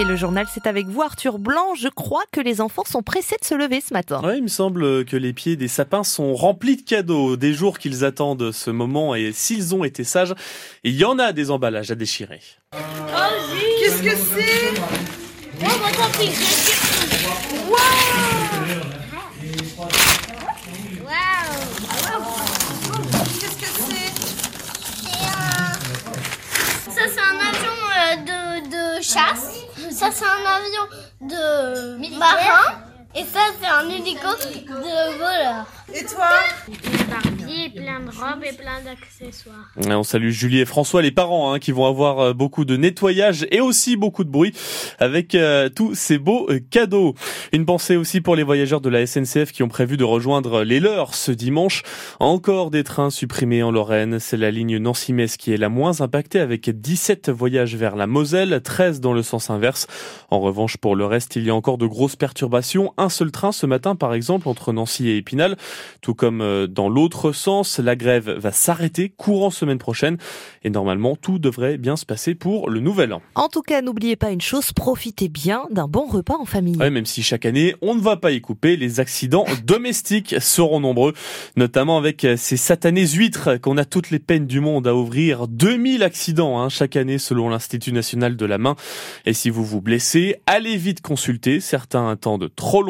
Et le journal, c'est avec vous, Arthur Blanc. Je crois que les enfants sont pressés de se lever ce matin. Oui, il me semble que les pieds des sapins sont remplis de cadeaux, des jours qu'ils attendent ce moment, et s'ils ont été sages, il y en a des emballages à déchirer. Qu'est-ce que c'est? Qu'est-ce que c'est? Ça, c'est un avion euh, de, de chasse. Ça, c'est un avion de marin. Et ça, c'est un hélico de voleur. Et toi Barbie, plein de robes et plein d'accessoires. On salue Julie et François, les parents, hein, qui vont avoir euh, beaucoup de nettoyage et aussi beaucoup de bruit avec euh, tous ces beaux euh, cadeaux. Une pensée aussi pour les voyageurs de la SNCF qui ont prévu de rejoindre les leurs ce dimanche. Encore des trains supprimés en Lorraine. C'est la ligne Nancy-Metz qui est la moins impactée avec 17 voyages vers la Moselle, 13 dans le sens inverse. En revanche, pour le reste, il y a encore de grosses perturbations. Un seul train ce matin, par exemple, entre Nancy et Épinal. Tout comme euh, dans l'autre sens, la grève va s'arrêter courant semaine prochaine. Et normalement, tout devrait bien se passer pour le nouvel an. En tout cas, n'oubliez pas une chose, profitez bien d'un bon repas en famille. Ouais, même si chaque année, on ne va pas y couper, les accidents domestiques seront nombreux, notamment avec ces satanées huîtres qu'on a toutes les peines du monde à ouvrir. 2000 accidents hein, chaque année selon l'Institut national de la main. Et si vous vous blessez, allez vite consulter, certains attendent trop longtemps.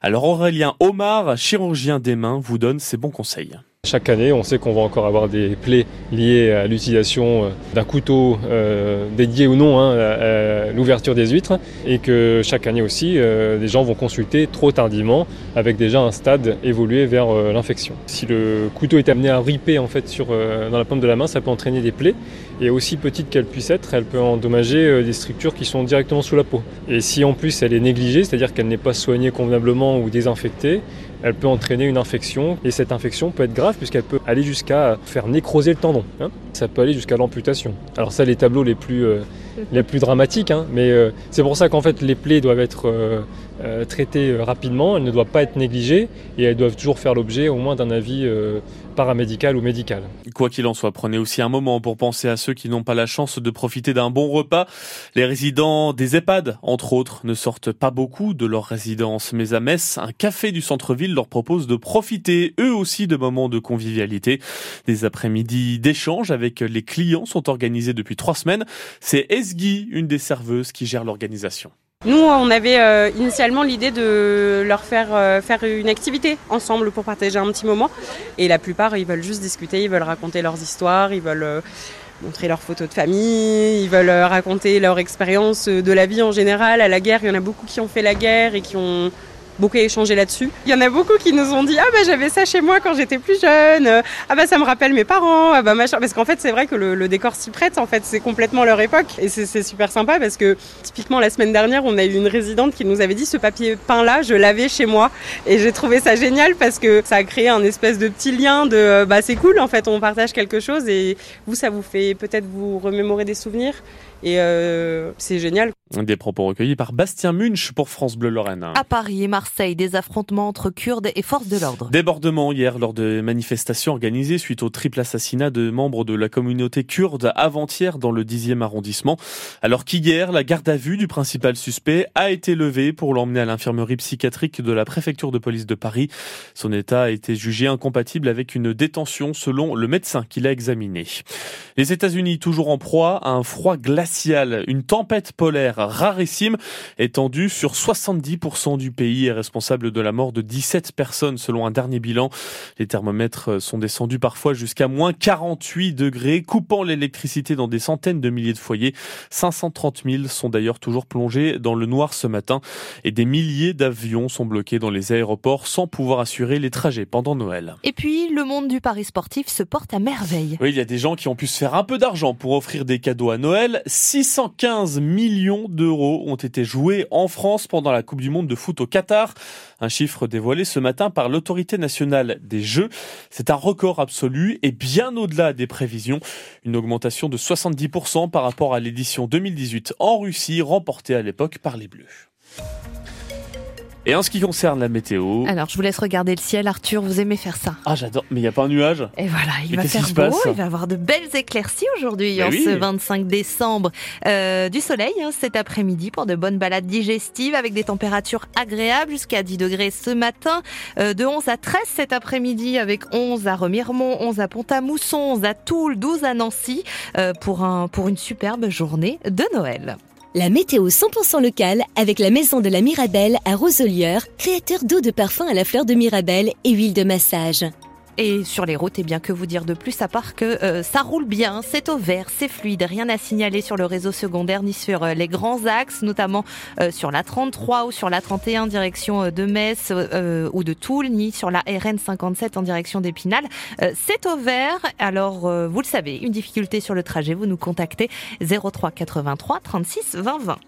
Alors Aurélien Omar, chirurgien des mains, vous donne ses bons conseils. Chaque année, on sait qu'on va encore avoir des plaies liées à l'utilisation euh, d'un couteau euh, dédié ou non hein, à, l'ouverture des huîtres et que chaque année aussi, euh, les gens vont consulter trop tardivement avec déjà un stade évolué vers euh, l'infection. Si le couteau est amené à riper en fait sur, dans la paume de la main, ça peut entraîner des plaies et aussi petite qu'elle puisse être, elle peut endommager des structures qui sont directement sous la peau. Et si en plus elle est négligée, c'est-à-dire qu'elle n'est pas soignée convenablement ou désinfectée, elle peut entraîner une infection et cette infection peut être grave puisqu'elle peut aller jusqu'à faire nécroser le tendon. hein. Ça peut aller jusqu'à l'amputation. Alors ça, les tableaux les plus, euh, les plus dramatiques, hein, mais euh, c'est pour ça qu'en fait les plaies doivent être euh, traitées rapidement, elles ne doivent pas être négligées et elles doivent toujours faire l'objet au moins d'un avis euh, paramédical ou médical. Quoi qu'il en soit, prenez aussi un moment pour penser à ceux qui n'ont pas la chance de profiter d'un bon repas. Les résidents des EHPAD, entre autres, ne sortent pas beaucoup de leur résidence, mais à Metz, un café du centre-ville leur propose de profiter eux aussi de moments de convivialité. Des après-midi d'échange avec les clients sont organisés depuis trois semaines. C'est Esgui, une des serveuses, qui gère l'organisation. Nous, on avait euh, initialement l'idée de leur faire euh, faire une activité ensemble pour partager un petit moment. Et la plupart, ils veulent juste discuter, ils veulent raconter leurs histoires, ils veulent euh, montrer leurs photos de famille, ils veulent raconter leur expérience de la vie en général. À la guerre, il y en a beaucoup qui ont fait la guerre et qui ont beaucoup échangé là-dessus. Il y en a beaucoup qui nous ont dit ah bah j'avais ça chez moi quand j'étais plus jeune, ah bah ça me rappelle mes parents, ah bah machin. Parce qu'en fait c'est vrai que le, le décor s'y prête. En fait c'est complètement leur époque et c'est super sympa parce que typiquement la semaine dernière on a eu une résidente qui nous avait dit ce papier peint là je l'avais chez moi et j'ai trouvé ça génial parce que ça a créé un espèce de petit lien de bah c'est cool en fait on partage quelque chose et vous ça vous fait peut-être vous remémorer des souvenirs et euh, c'est génial. Des propos recueillis par Bastien Munch pour France Bleu Lorraine. À Paris et Marseille, des affrontements entre Kurdes et forces de l'ordre. Débordement hier lors de manifestations organisées suite au triple assassinat de membres de la communauté kurde avant-hier dans le 10e arrondissement. Alors qu'hier, la garde à vue du principal suspect a été levée pour l'emmener à l'infirmerie psychiatrique de la préfecture de police de Paris. Son état a été jugé incompatible avec une détention selon le médecin qui l'a examiné. Les États-Unis toujours en proie à un froid glacial, une tempête polaire rarissime étendue sur 70% du pays est responsable de la mort de 17 personnes selon un dernier bilan. Les thermomètres sont descendus parfois jusqu'à moins 48 degrés, coupant l'électricité dans des centaines de milliers de foyers. 530 000 sont d'ailleurs toujours plongés dans le noir ce matin et des milliers d'avions sont bloqués dans les aéroports sans pouvoir assurer les trajets pendant Noël. Et puis, le monde du pari sportif se porte à merveille. Oui, il y a des gens qui ont pu se faire un peu d'argent pour offrir des cadeaux à Noël. 615 millions d'euros ont été joués en France pendant la Coupe du Monde de foot au Qatar. Un chiffre dévoilé ce matin par l'autorité nationale des Jeux. C'est un record absolu et bien au-delà des prévisions. Une augmentation de 70% par rapport à l'édition 2018 en Russie, remportée à l'époque par les Bleus. Et en ce qui concerne la météo. Alors, je vous laisse regarder le ciel. Arthur, vous aimez faire ça Ah, j'adore. Mais il n'y a pas un nuage? Et voilà, il Mais va faire beau, il va avoir de belles éclaircies aujourd'hui, en oui. ce 25 décembre. Euh, du soleil hein, cet après-midi pour de bonnes balades digestives avec des températures agréables jusqu'à 10 degrés ce matin, euh, de 11 à 13 cet après-midi avec 11 à Remiremont, 11 à Pont-à-Mousson, 11 à Toul, 12 à Nancy euh, pour, un, pour une superbe journée de Noël. La météo 100% locale avec la maison de la Mirabelle à Roselière, créateur d'eau de parfum à la fleur de Mirabelle et huile de massage. Et sur les routes, eh bien que vous dire de plus à part que euh, ça roule bien, c'est au vert, c'est fluide, rien à signaler sur le réseau secondaire ni sur euh, les grands axes, notamment euh, sur la 33 ou sur la 31 direction euh, de Metz euh, ou de Toul, ni sur la RN 57 en direction d'Épinal. C'est au vert, alors vous le savez, une difficulté sur le trajet, vous nous contactez 03 83 36 20 20.